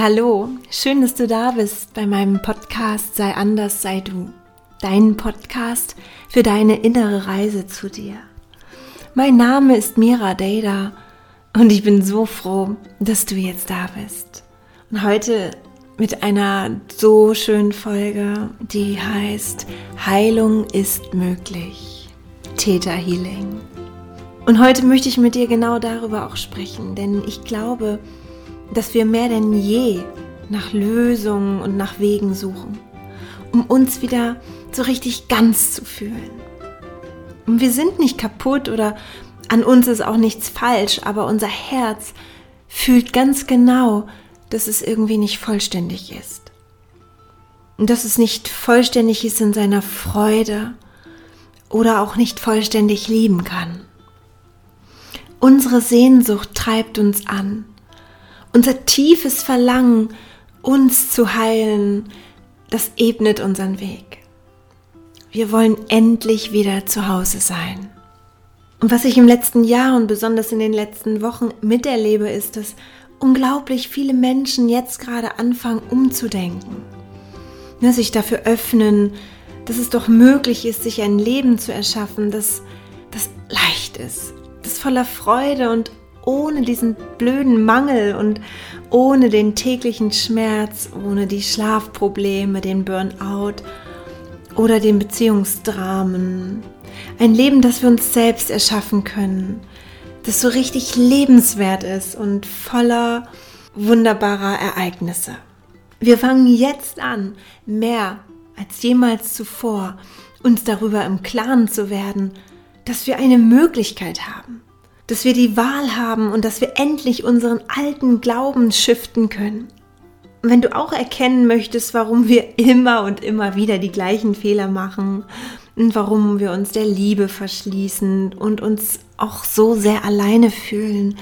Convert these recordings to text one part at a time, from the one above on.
Hallo, schön, dass du da bist bei meinem Podcast Sei anders, sei du. Dein Podcast für deine innere Reise zu dir. Mein Name ist Mira Dada und ich bin so froh, dass du jetzt da bist. Und heute mit einer so schönen Folge, die heißt Heilung ist möglich. Theta Healing. Und heute möchte ich mit dir genau darüber auch sprechen, denn ich glaube, dass wir mehr denn je nach Lösungen und nach Wegen suchen, um uns wieder so richtig ganz zu fühlen. Und wir sind nicht kaputt oder an uns ist auch nichts falsch, aber unser Herz fühlt ganz genau, dass es irgendwie nicht vollständig ist. Und dass es nicht vollständig ist in seiner Freude oder auch nicht vollständig lieben kann. Unsere Sehnsucht treibt uns an. Unser tiefes Verlangen, uns zu heilen, das ebnet unseren Weg. Wir wollen endlich wieder zu Hause sein. Und was ich im letzten Jahr und besonders in den letzten Wochen miterlebe, ist, dass unglaublich viele Menschen jetzt gerade anfangen umzudenken. Ja, sich dafür öffnen, dass es doch möglich ist, sich ein Leben zu erschaffen, das, das leicht ist, das voller Freude und ohne diesen blöden Mangel und ohne den täglichen Schmerz, ohne die Schlafprobleme, den Burnout oder den Beziehungsdramen. Ein Leben, das wir uns selbst erschaffen können, das so richtig lebenswert ist und voller wunderbarer Ereignisse. Wir fangen jetzt an, mehr als jemals zuvor, uns darüber im Klaren zu werden, dass wir eine Möglichkeit haben, dass wir die Wahl haben und dass wir endlich unseren alten Glauben shiften können. wenn du auch erkennen möchtest, warum wir immer und immer wieder die gleichen Fehler machen und warum wir uns der Liebe verschließen und uns auch so sehr alleine fühlen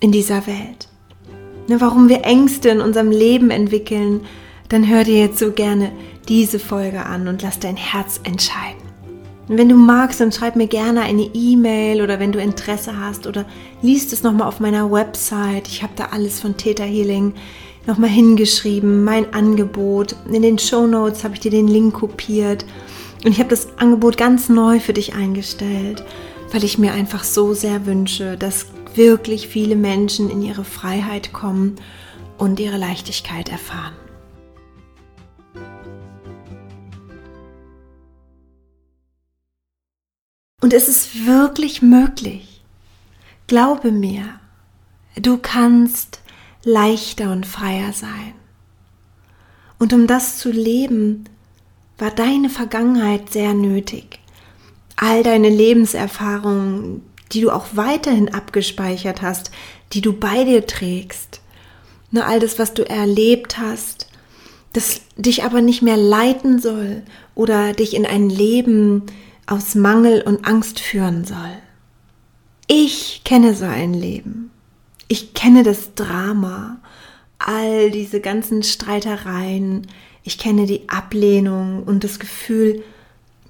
in dieser Welt, ne, warum wir Ängste in unserem Leben entwickeln, dann hör dir jetzt so gerne diese Folge an und lass dein Herz entscheiden. Und wenn du magst, dann schreib mir gerne eine E-Mail oder wenn du Interesse hast oder liest es nochmal auf meiner Website. Ich habe da alles von Theta Healing nochmal hingeschrieben, mein Angebot. In den Show Notes habe ich dir den Link kopiert. Und ich habe das Angebot ganz neu für dich eingestellt, weil ich mir einfach so sehr wünsche, dass wirklich viele Menschen in ihre Freiheit kommen und ihre Leichtigkeit erfahren. Und es ist wirklich möglich. Glaube mir, du kannst leichter und freier sein. Und um das zu leben, war deine Vergangenheit sehr nötig. All deine Lebenserfahrungen, die du auch weiterhin abgespeichert hast, die du bei dir trägst, nur all das, was du erlebt hast, das dich aber nicht mehr leiten soll oder dich in ein Leben aus Mangel und Angst führen soll. Ich kenne so ein Leben. Ich kenne das Drama, all diese ganzen Streitereien. Ich kenne die Ablehnung und das Gefühl,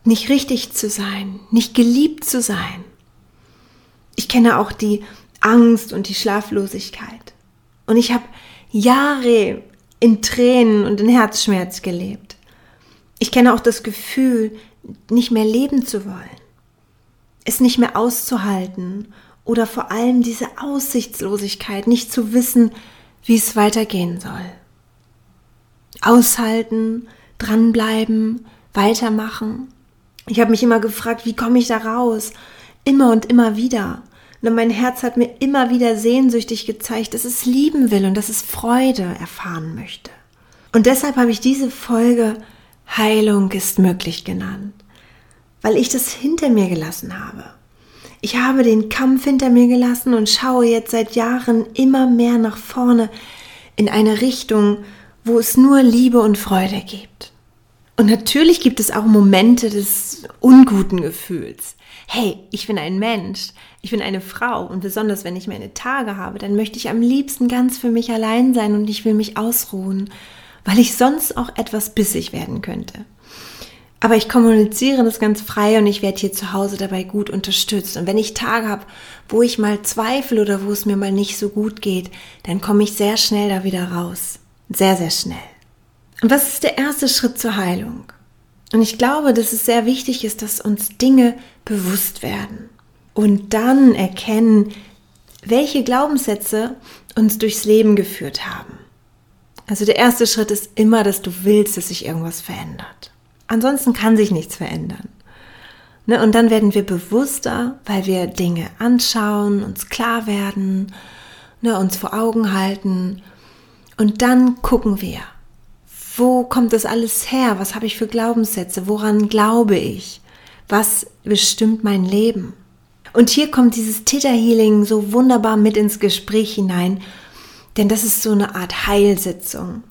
nicht richtig zu sein, nicht geliebt zu sein. Ich kenne auch die Angst und die Schlaflosigkeit. Und ich habe Jahre in Tränen und in Herzschmerz gelebt. Ich kenne auch das Gefühl, nicht mehr leben zu wollen, es nicht mehr auszuhalten oder vor allem diese Aussichtslosigkeit, nicht zu wissen, wie es weitergehen soll. Aushalten, dranbleiben, weitermachen. Ich habe mich immer gefragt, wie komme ich da raus? Immer und immer wieder. Und mein Herz hat mir immer wieder sehnsüchtig gezeigt, dass es lieben will und dass es Freude erfahren möchte. Und deshalb habe ich diese Folge Heilung ist möglich genannt, weil ich das hinter mir gelassen habe. Ich habe den Kampf hinter mir gelassen und schaue jetzt seit Jahren immer mehr nach vorne in eine Richtung, wo es nur Liebe und Freude gibt. Und natürlich gibt es auch Momente des unguten Gefühls. Hey, ich bin ein Mensch, ich bin eine Frau und besonders wenn ich meine Tage habe, dann möchte ich am liebsten ganz für mich allein sein und ich will mich ausruhen weil ich sonst auch etwas bissig werden könnte. Aber ich kommuniziere das ganz frei und ich werde hier zu Hause dabei gut unterstützt. Und wenn ich Tage habe, wo ich mal zweifle oder wo es mir mal nicht so gut geht, dann komme ich sehr schnell da wieder raus. Sehr, sehr schnell. Und was ist der erste Schritt zur Heilung? Und ich glaube, dass es sehr wichtig ist, dass uns Dinge bewusst werden und dann erkennen, welche Glaubenssätze uns durchs Leben geführt haben. Also der erste Schritt ist immer, dass du willst, dass sich irgendwas verändert. Ansonsten kann sich nichts verändern. Ne? Und dann werden wir bewusster, weil wir Dinge anschauen, uns klar werden, ne? uns vor Augen halten. Und dann gucken wir, wo kommt das alles her? Was habe ich für Glaubenssätze? Woran glaube ich? Was bestimmt mein Leben? Und hier kommt dieses Theta Healing so wunderbar mit ins Gespräch hinein, denn das ist so eine Art Heilsitzung.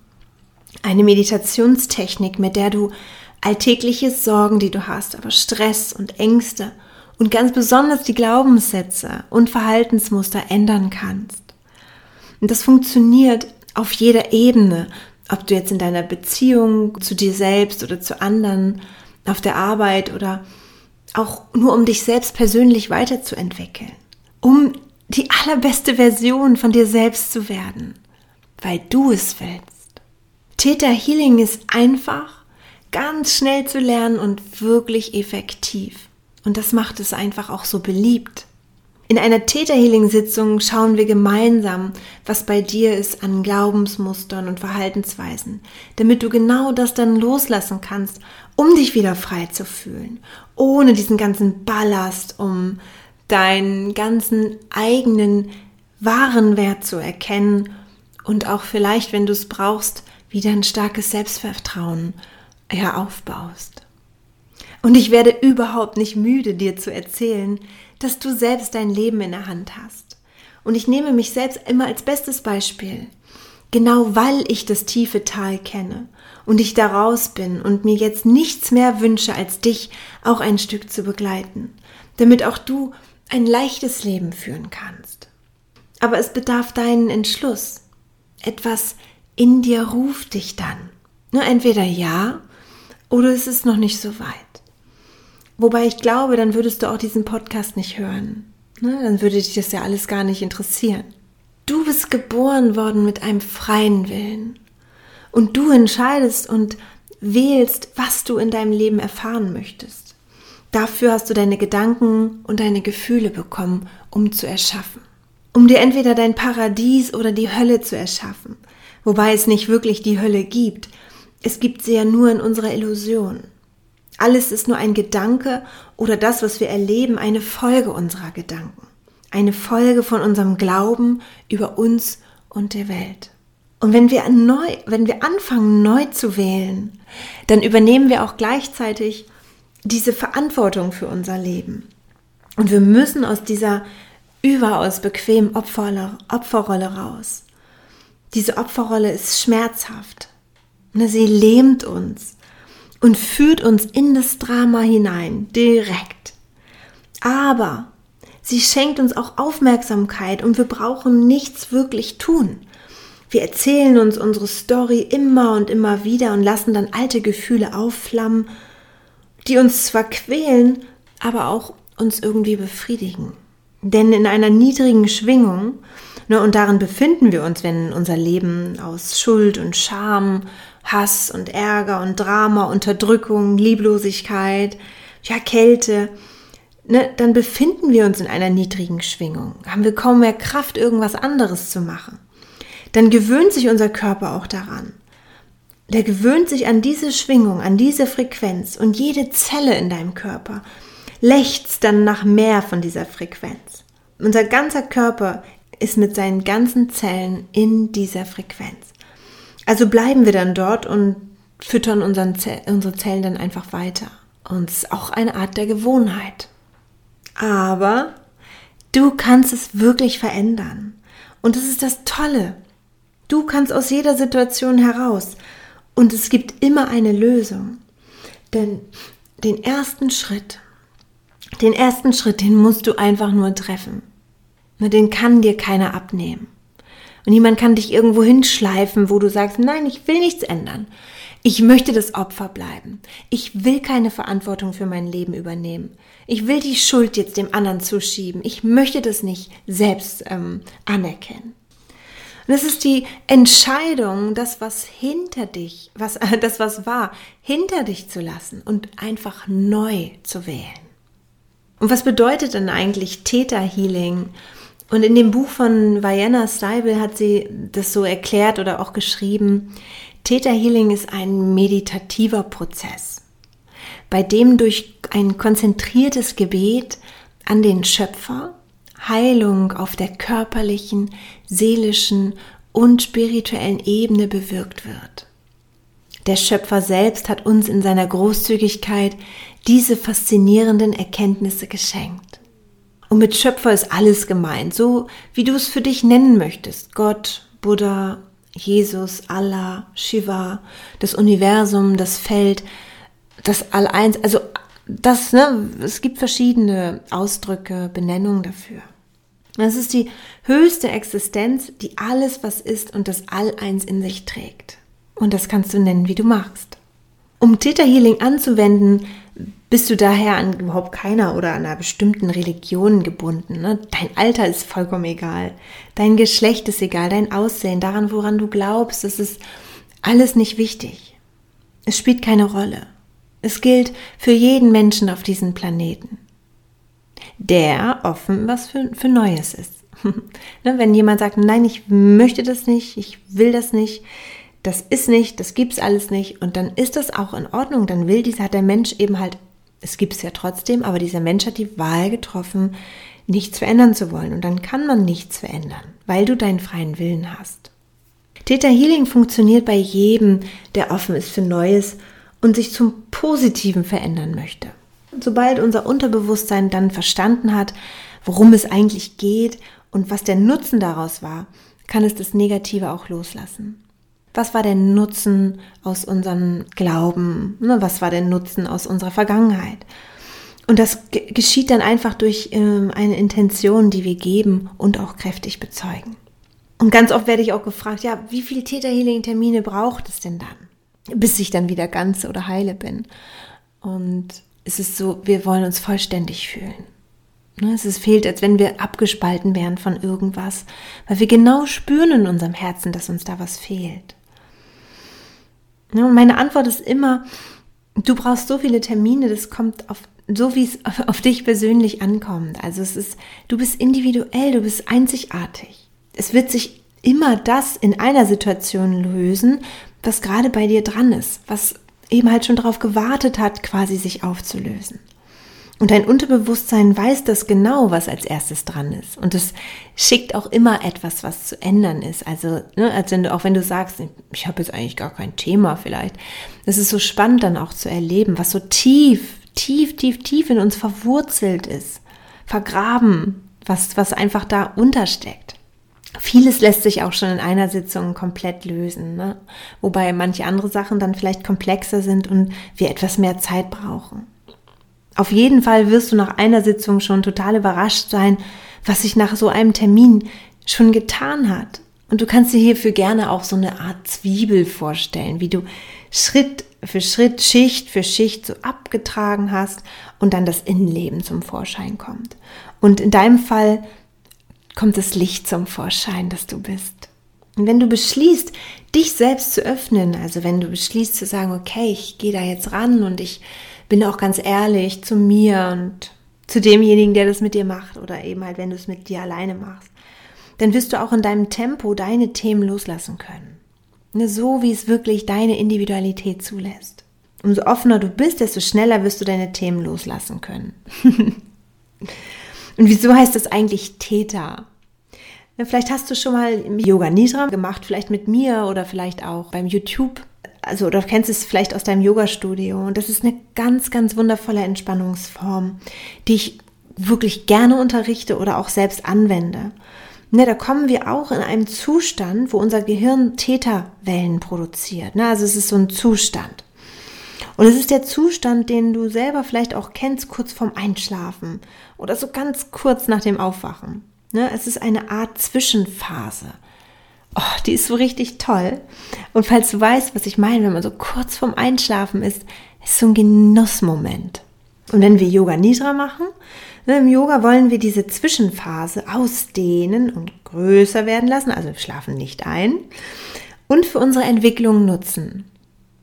Eine Meditationstechnik, mit der du alltägliche Sorgen, die du hast, aber Stress und Ängste und ganz besonders die Glaubenssätze und Verhaltensmuster ändern kannst. Und das funktioniert auf jeder Ebene, ob du jetzt in deiner Beziehung zu dir selbst oder zu anderen, auf der Arbeit oder auch nur um dich selbst persönlich weiterzuentwickeln, um die allerbeste Version von dir selbst zu werden, weil du es willst. Theta Healing ist einfach, ganz schnell zu lernen und wirklich effektiv. Und das macht es einfach auch so beliebt. In einer Theta Healing Sitzung schauen wir gemeinsam, was bei dir ist an Glaubensmustern und Verhaltensweisen, damit du genau das dann loslassen kannst, um dich wieder frei zu fühlen, ohne diesen ganzen Ballast, um deinen ganzen eigenen wahren Wert zu erkennen und auch vielleicht, wenn du es brauchst, wieder ein starkes Selbstvertrauen ja, aufbaust. Und ich werde überhaupt nicht müde, dir zu erzählen, dass du selbst dein Leben in der Hand hast. Und ich nehme mich selbst immer als bestes Beispiel. Genau weil ich das tiefe Tal kenne und ich daraus bin und mir jetzt nichts mehr wünsche, als dich auch ein Stück zu begleiten, damit auch du ein leichtes Leben führen kannst. Aber es bedarf deinen Entschluss. Etwas in dir ruft dich dann. Nur entweder ja oder es ist noch nicht so weit. Wobei ich glaube, dann würdest du auch diesen Podcast nicht hören. Ne? Dann würde dich das ja alles gar nicht interessieren. Du bist geboren worden mit einem freien Willen. Und du entscheidest und wählst, was du in deinem Leben erfahren möchtest. Dafür hast du deine Gedanken und deine Gefühle bekommen, um zu erschaffen. Um dir entweder dein Paradies oder die Hölle zu erschaffen. Wobei es nicht wirklich die Hölle gibt. Es gibt sie ja nur in unserer Illusion. Alles ist nur ein Gedanke oder das, was wir erleben, eine Folge unserer Gedanken. Eine Folge von unserem Glauben über uns und der Welt. Und wenn wir neu, wenn wir anfangen, neu zu wählen, dann übernehmen wir auch gleichzeitig diese Verantwortung für unser Leben. Und wir müssen aus dieser überaus bequemen Opferrolle, Opferrolle raus. Diese Opferrolle ist schmerzhaft. Sie lähmt uns und führt uns in das Drama hinein, direkt. Aber sie schenkt uns auch Aufmerksamkeit und wir brauchen nichts wirklich tun. Wir erzählen uns unsere Story immer und immer wieder und lassen dann alte Gefühle aufflammen, die uns zwar quälen, aber auch uns irgendwie befriedigen. Denn in einer niedrigen Schwingung, ne, und darin befinden wir uns, wenn unser Leben aus Schuld und Scham Hass und Ärger und Drama, Unterdrückung, Lieblosigkeit, ja, Kälte, ne, dann befinden wir uns in einer niedrigen Schwingung. Haben wir kaum mehr Kraft, irgendwas anderes zu machen. Dann gewöhnt sich unser Körper auch daran. Der gewöhnt sich an diese Schwingung, an diese Frequenz und jede Zelle in deinem Körper lechzt dann nach mehr von dieser Frequenz. Unser ganzer Körper ist mit seinen ganzen Zellen in dieser Frequenz. Also bleiben wir dann dort und füttern Zell, unsere Zellen dann einfach weiter. Und es ist auch eine Art der Gewohnheit. Aber du kannst es wirklich verändern. Und das ist das Tolle. Du kannst aus jeder Situation heraus. Und es gibt immer eine Lösung. Denn den ersten Schritt, den ersten Schritt, den musst du einfach nur treffen. Den kann dir keiner abnehmen. Und niemand kann dich irgendwo hinschleifen, wo du sagst, nein, ich will nichts ändern. Ich möchte das Opfer bleiben. Ich will keine Verantwortung für mein Leben übernehmen. Ich will die Schuld jetzt dem anderen zuschieben. Ich möchte das nicht selbst ähm, anerkennen. Und es ist die Entscheidung, das, was hinter dich, was, das, was war, hinter dich zu lassen und einfach neu zu wählen. Und was bedeutet denn eigentlich Theta Healing? Und in dem Buch von Vienna Steibel hat sie das so erklärt oder auch geschrieben. Theta Healing ist ein meditativer Prozess, bei dem durch ein konzentriertes Gebet an den Schöpfer Heilung auf der körperlichen, seelischen und spirituellen Ebene bewirkt wird. Der Schöpfer selbst hat uns in seiner Großzügigkeit diese faszinierenden Erkenntnisse geschenkt. Und mit Schöpfer ist alles gemeint, so wie du es für dich nennen möchtest. Gott, Buddha, Jesus, Allah, Shiva, das Universum, das Feld, das All-Eins, also das, ne, es gibt verschiedene Ausdrücke, Benennungen dafür. Das ist die höchste Existenz, die alles, was ist und das All-Eins in sich trägt. Und das kannst du nennen, wie du magst. Um Theta Healing anzuwenden, bist du daher an überhaupt keiner oder einer bestimmten Religion gebunden. Ne? Dein Alter ist vollkommen egal. Dein Geschlecht ist egal. Dein Aussehen, daran, woran du glaubst, das ist alles nicht wichtig. Es spielt keine Rolle. Es gilt für jeden Menschen auf diesem Planeten, der offen was für, für Neues ist. Ne, wenn jemand sagt, nein, ich möchte das nicht, ich will das nicht, das ist nicht, das gibt's alles nicht, und dann ist das auch in Ordnung, dann will dieser, hat der Mensch eben halt, es gibt's ja trotzdem, aber dieser Mensch hat die Wahl getroffen, nichts verändern zu wollen. Und dann kann man nichts verändern, weil du deinen freien Willen hast. Theta Healing funktioniert bei jedem, der offen ist für Neues und sich zum Positiven verändern möchte. Sobald unser Unterbewusstsein dann verstanden hat, worum es eigentlich geht und was der Nutzen daraus war, kann es das Negative auch loslassen. Was war der Nutzen aus unserem Glauben? Ne, was war der Nutzen aus unserer Vergangenheit? Und das geschieht dann einfach durch ähm, eine Intention, die wir geben und auch kräftig bezeugen. Und ganz oft werde ich auch gefragt, ja, wie viele Theta Healing Termine braucht es denn dann? bis ich dann wieder ganz oder heile bin. Und es ist so, wir wollen uns vollständig fühlen. Ne, es ist, fehlt, als wenn wir abgespalten wären von irgendwas, weil wir genau spüren in unserem Herzen, dass uns da was fehlt. Ne, und meine Antwort ist immer, du brauchst so viele Termine, das kommt auf so wie es auf dich persönlich ankommt. Also es ist, du bist individuell, du bist einzigartig. Es wird sich immer das in einer Situation lösen, was gerade bei dir dran ist, was eben halt schon darauf gewartet hat, quasi sich aufzulösen. Und dein Unterbewusstsein weiß das genau, was als erstes dran ist. Und es schickt auch immer etwas, was zu ändern ist. Also, ne, als wenn du, auch wenn du sagst, ich habe jetzt eigentlich gar kein Thema vielleicht. Es ist so spannend dann auch zu erleben, was so tief, tief, tief, tief in uns verwurzelt ist. Vergraben, was, was einfach da untersteckt. Vieles lässt sich auch schon in einer Sitzung komplett lösen, ne? wobei manche andere Sachen dann vielleicht komplexer sind und wir etwas mehr Zeit brauchen. Auf jeden Fall wirst du nach einer Sitzung schon total überrascht sein, was sich nach so einem Termin schon getan hat. Und du kannst dir hierfür gerne auch so eine Art Zwiebel vorstellen, wie du Schritt für Schritt, Schicht für Schicht so abgetragen hast und dann das Innenleben zum Vorschein kommt. Und in deinem Fall kommt das Licht zum Vorschein, das du bist. Und wenn du beschließt, dich selbst zu öffnen, also wenn du beschließt zu sagen, okay, ich gehe da jetzt ran und ich bin auch ganz ehrlich zu mir und zu demjenigen, der das mit dir macht oder eben halt, wenn du es mit dir alleine machst, dann wirst du auch in deinem Tempo deine Themen loslassen können. Ne, so wie es wirklich deine Individualität zulässt. Umso offener du bist, desto schneller wirst du deine Themen loslassen können. Und wieso heißt das eigentlich Theta? Vielleicht hast du schon mal Yoga Nidra gemacht, vielleicht mit mir oder vielleicht auch beim YouTube. Also, oder kennst es vielleicht aus deinem Yoga-Studio. Und das ist eine ganz, ganz wundervolle Entspannungsform, die ich wirklich gerne unterrichte oder auch selbst anwende. Ne, da kommen wir auch in einem Zustand, wo unser Gehirn Theta-Wellen produziert. Ne, also es ist so ein Zustand. Und es ist der Zustand, den du selber vielleicht auch kennst, kurz vorm Einschlafen oder so ganz kurz nach dem Aufwachen. Ne? Es ist eine Art Zwischenphase. Oh, die ist so richtig toll. Und falls du weißt, was ich meine, wenn man so kurz vorm Einschlafen ist, ist so ein Genussmoment. Und wenn wir Yoga Nidra machen, ne, im Yoga wollen wir diese Zwischenphase ausdehnen und größer werden lassen, also wir schlafen nicht ein und für unsere Entwicklung nutzen.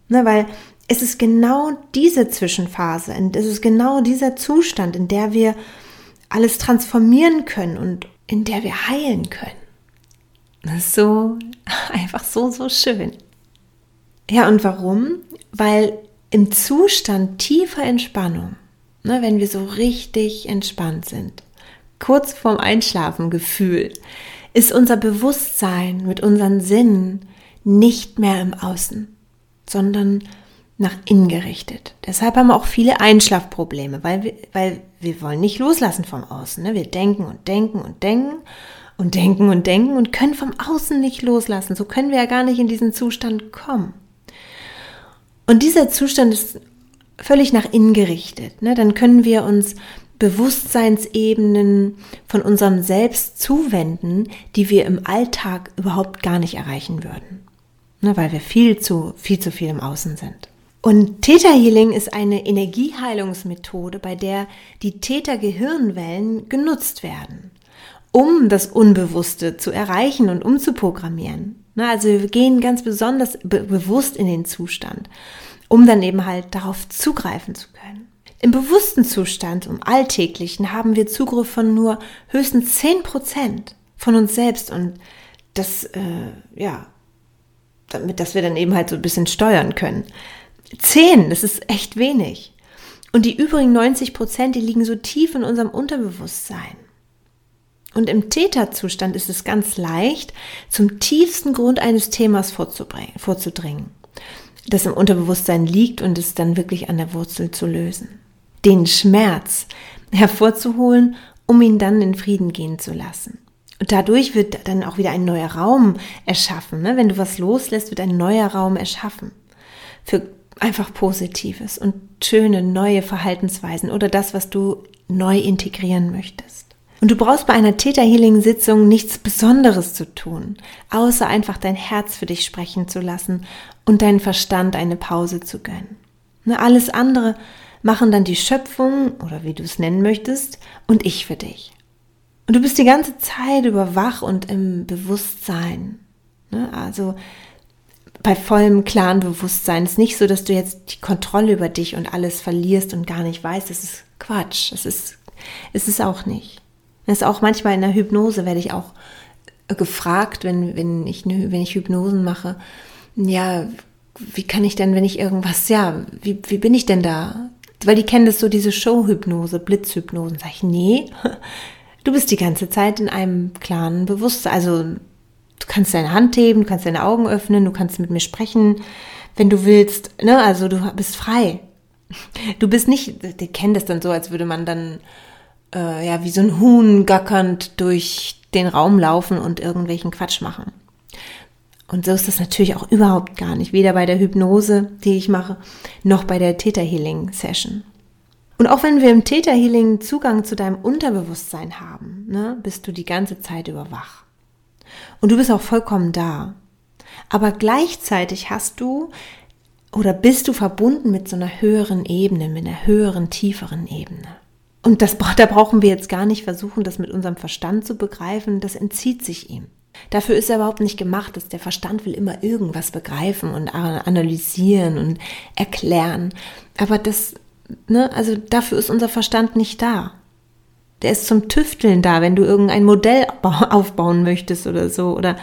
Ne, weil es ist genau diese Zwischenphase, es ist genau dieser Zustand, in der wir alles transformieren können und in der wir heilen können. Das ist so, einfach so, so schön. Ja, und warum? Weil im Zustand tiefer Entspannung, ne, wenn wir so richtig entspannt sind, kurz vorm Einschlafen Gefühl, ist unser Bewusstsein mit unseren Sinnen nicht mehr im Außen, sondern nach innen gerichtet. Deshalb haben auch viele Einschlafprobleme, weil wir, weil wir wollen nicht loslassen vom Außen. Ne? Wir denken und denken und denken und denken und denken und können vom Außen nicht loslassen. So können wir ja gar nicht in diesen Zustand kommen. Und dieser Zustand ist völlig nach innen gerichtet. Ne? Dann können wir uns Bewusstseinsebenen von unserem Selbst zuwenden, die wir im Alltag überhaupt gar nicht erreichen würden. Ne? Weil wir viel zu, viel zu viel im Außen sind. Und Theta Healing ist eine Energieheilungsmethode, bei der die Theta-Gehirnwellen genutzt werden, um das Unbewusste zu erreichen und umzuprogrammieren. Also wir gehen ganz besonders be bewusst in den Zustand, um dann eben halt darauf zugreifen zu können. Im bewussten Zustand, im Alltäglichen, haben wir Zugriff von nur höchstens 10 Prozent von uns selbst und das, äh, ja, damit, dass wir dann eben halt so ein bisschen steuern können. Zehn, das ist echt wenig. Und die übrigen 90 Prozent, die liegen so tief in unserem Unterbewusstsein. Und im Täterzustand ist es ganz leicht, zum tiefsten Grund eines Themas vorzudringen, das im Unterbewusstsein liegt und es dann wirklich an der Wurzel zu lösen. Den Schmerz hervorzuholen, um ihn dann in Frieden gehen zu lassen. Und dadurch wird dann auch wieder ein neuer Raum erschaffen. Ne? Wenn du was loslässt, wird ein neuer Raum erschaffen. Für einfach Positives und schöne neue Verhaltensweisen oder das, was du neu integrieren möchtest. Und du brauchst bei einer Theta Healing Sitzung nichts Besonderes zu tun, außer einfach dein Herz für dich sprechen zu lassen und deinen Verstand eine Pause zu gönnen. Ne, alles andere machen dann die Schöpfung oder wie du es nennen möchtest und ich für dich. Und du bist die ganze Zeit über wach und im Bewusstsein. Ne, also bei vollem klaren Bewusstsein. Es ist nicht so, dass du jetzt die Kontrolle über dich und alles verlierst und gar nicht weißt. Das ist Quatsch. Es ist, es ist auch nicht. Es ist auch manchmal in der Hypnose werde ich auch gefragt, wenn, wenn ich, wenn ich Hypnosen mache. Ja, wie kann ich denn, wenn ich irgendwas, ja, wie, wie bin ich denn da? Weil die kennen das so, diese Show-Hypnose, Blitzhypnosen. Sag ich, nee, du bist die ganze Zeit in einem klaren Bewusstsein. Also Du kannst deine Hand heben, du kannst deine Augen öffnen, du kannst mit mir sprechen, wenn du willst. Ne? Also du bist frei. Du bist nicht, die kennen das dann so, als würde man dann äh, ja wie so ein Huhn gackernd durch den Raum laufen und irgendwelchen Quatsch machen. Und so ist das natürlich auch überhaupt gar nicht, weder bei der Hypnose, die ich mache, noch bei der Theta Healing Session. Und auch wenn wir im Theta Healing Zugang zu deinem Unterbewusstsein haben, ne, bist du die ganze Zeit über wach. Und du bist auch vollkommen da. Aber gleichzeitig hast du oder bist du verbunden mit so einer höheren Ebene, mit einer höheren, tieferen Ebene. Und das, da brauchen wir jetzt gar nicht versuchen, das mit unserem Verstand zu begreifen, das entzieht sich ihm. Dafür ist er überhaupt nicht gemacht, dass der Verstand will immer irgendwas begreifen und analysieren und erklären. Aber das, ne, also dafür ist unser Verstand nicht da der ist zum Tüfteln da, wenn du irgendein Modell aufbauen möchtest oder so oder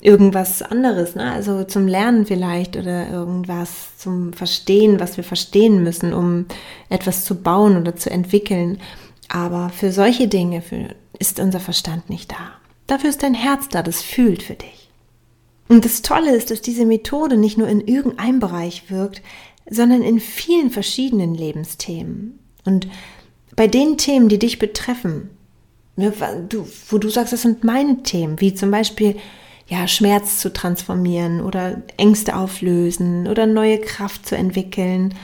irgendwas anderes, ne? also zum Lernen vielleicht oder irgendwas zum Verstehen, was wir verstehen müssen, um etwas zu bauen oder zu entwickeln. Aber für solche Dinge ist unser Verstand nicht da. Dafür ist dein Herz da, das fühlt für dich. Und das Tolle ist, dass diese Methode nicht nur in irgendeinem Bereich wirkt, sondern in vielen verschiedenen Lebensthemen. Und bei den Themen, die dich betreffen, ne, wo du sagst, das sind meine Themen, wie zum Beispiel ja, Schmerz zu transformieren oder Ängste auflösen oder neue Kraft zu entwickeln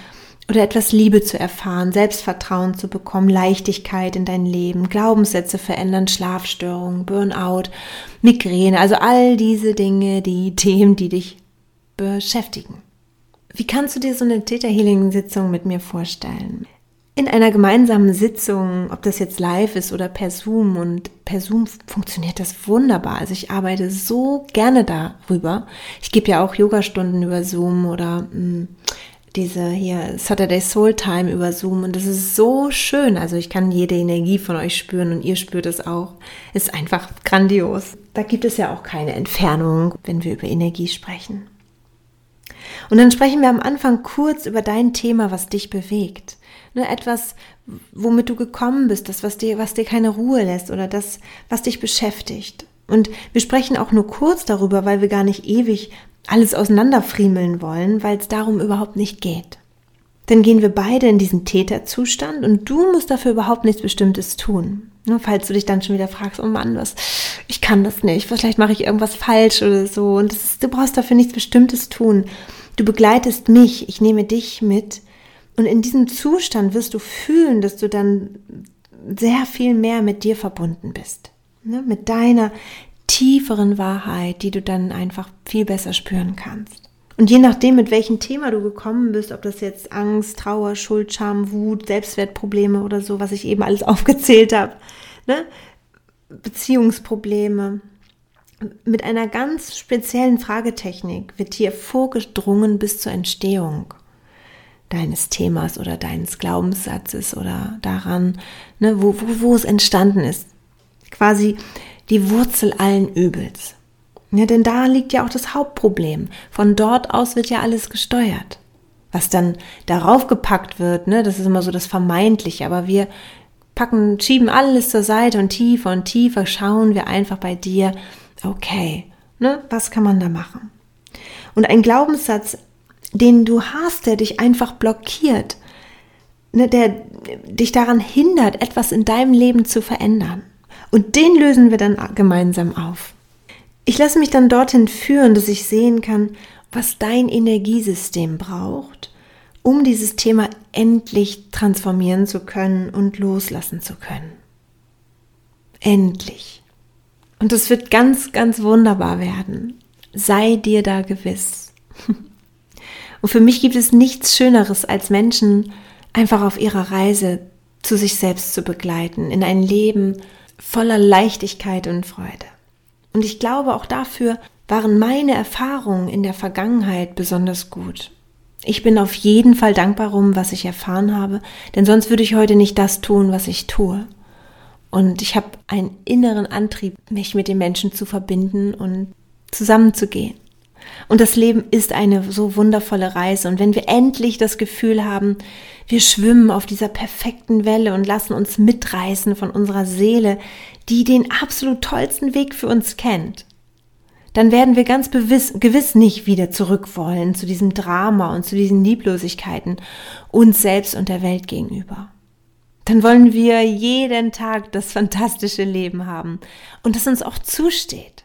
oder etwas Liebe zu erfahren, Selbstvertrauen zu bekommen, Leichtigkeit in dein Leben, Glaubenssätze verändern, Schlafstörungen, Burnout, Migräne, also all diese Dinge, die Themen, die dich beschäftigen. Wie kannst du dir so eine Theta Healing Sitzung mit mir vorstellen? In einer gemeinsamen Sitzung, ob das jetzt live ist oder per Zoom. Und per Zoom funktioniert das wunderbar. Also ich arbeite so gerne darüber. Ich gebe ja auch Yogastunden über Zoom oder mh, hm, diese hier Saturday Soul Time über Zoom und das ist so schön. Also ich kann jede Energie von euch spüren und ihr spürt es auch. Ist einfach grandios. Da gibt es ja auch keine Entfernung, wenn wir über Energie sprechen. Und dann sprechen wir am Anfang kurz über dein Thema, was dich bewegt. Ne, etwas, womit du gekommen bist, das, was dir, was dir keine Ruhe lässt oder das, was dich beschäftigt. Und wir sprechen auch nur kurz darüber, weil wir gar nicht ewig alles auseinanderfriemeln wollen, weil es darum überhaupt nicht geht. Dann gehen wir beide in diesen Täterzustand und du musst dafür überhaupt nichts Bestimmtes tun. Nur falls du dich dann schon wieder fragst, oh Mann, was, ich kann das nicht, vielleicht mache ich irgendwas falsch oder so. Und ist, du brauchst dafür nichts Bestimmtes tun. Du begleitest mich, ich nehme dich mit. Und in diesem Zustand wirst du fühlen, dass du dann sehr viel mehr mit dir verbunden bist. Ne? Mit deiner tieferen Wahrheit, die du dann einfach viel besser spüren kannst. Und je nachdem, mit welchem Thema du gekommen bist, ob das jetzt Angst, Trauer, Schuld, Scham, Wut, Selbstwertprobleme oder so, was ich eben alles aufgezählt habe, ne? Beziehungsprobleme, mit einer ganz speziellen Fragetechnik wird hier vorgedrungen bis zur Entstehung deines Themas oder deines Glaubenssatzes oder daran, ne, wo, wo, wo es entstanden ist. Quasi die Wurzel allen Übels. Ja, denn da liegt ja auch das Hauptproblem. Von dort aus wird ja alles gesteuert. Was dann darauf gepackt wird, ne, das ist immer so das Vermeintliche, aber wir packen, schieben alles zur Seite und tiefer und tiefer schauen wir einfach bei dir, okay, ne, was kann man da machen? Und ein Glaubenssatz, den du hast, der dich einfach blockiert, ne, der dich daran hindert, etwas in deinem Leben zu verändern. Und den lösen wir dann gemeinsam auf. Ich lasse mich dann dorthin führen, dass ich sehen kann, was dein Energiesystem braucht, um dieses Thema endlich transformieren zu können und loslassen zu können. Endlich. Und es wird ganz, ganz wunderbar werden. Sei dir da gewiss. Und für mich gibt es nichts Schöneres, als Menschen einfach auf ihrer Reise zu sich selbst zu begleiten, in ein Leben, voller Leichtigkeit und Freude. Und ich glaube, auch dafür waren meine Erfahrungen in der Vergangenheit besonders gut. Ich bin auf jeden Fall dankbar um, was ich erfahren habe, denn sonst würde ich heute nicht das tun, was ich tue. Und ich habe einen inneren Antrieb, mich mit den Menschen zu verbinden und zusammenzugehen. Und das Leben ist eine so wundervolle Reise. Und wenn wir endlich das Gefühl haben, wir schwimmen auf dieser perfekten Welle und lassen uns mitreißen von unserer Seele, die den absolut tollsten Weg für uns kennt, dann werden wir ganz gewiss, gewiss nicht wieder zurück wollen zu diesem Drama und zu diesen Lieblosigkeiten uns selbst und der Welt gegenüber. Dann wollen wir jeden Tag das fantastische Leben haben und das uns auch zusteht.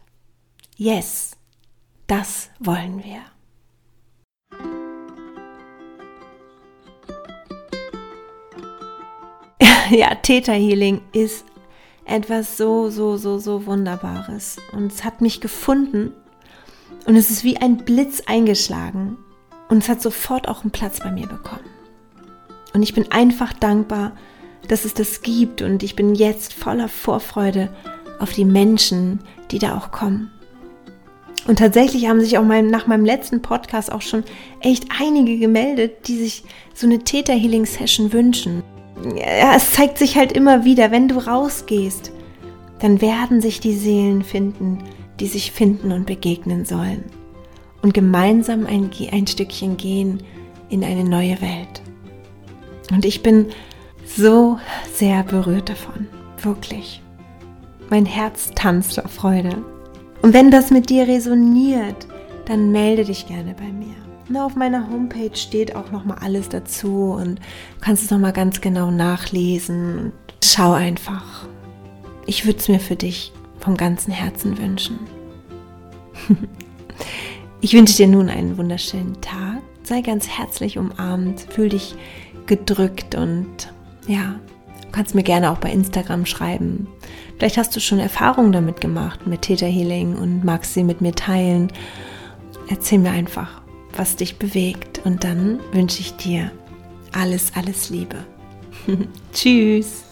Yes, das wollen wir. ja, Theta Healing ist etwas so, so, so, so Wunderbares. Und es hat mich gefunden und es ist wie ein Blitz eingeschlagen und es hat sofort auch einen Platz bei mir bekommen. Und ich bin einfach dankbar, dass es das gibt und ich bin jetzt voller Vorfreude auf die Menschen, die da auch kommen. Und tatsächlich haben sich auch mein, nach meinem letzten Podcast auch schon echt einige gemeldet, die sich so eine Täter-Healing-Session wünschen. Ja, es zeigt sich halt immer wieder, wenn du rausgehst, dann werden sich die Seelen finden, die sich finden und begegnen sollen. Und gemeinsam ein, ein Stückchen gehen in eine neue Welt. Und ich bin so sehr berührt davon. Wirklich. Mein Herz tanzt vor Freude. Und wenn das mit dir resoniert, dann melde dich gerne bei mir. Na, auf meiner Homepage steht auch noch mal alles dazu und du kannst es noch mal ganz genau nachlesen. Schau einfach. Ich würde es mir für dich vom ganzen Herzen wünschen. ich wünsche dir nun einen wunderschönen Tag. Sei ganz herzlich umarmt, fühl dich gedrückt und ja, du kannst mir gerne auch bei Instagram schreiben, Vielleicht hast du schon Erfahrungen damit gemacht mit Theta Healing und magst sie mit mir teilen. Erzähl mir einfach, was dich bewegt und dann wünsche ich dir alles, alles Liebe. Tschüss.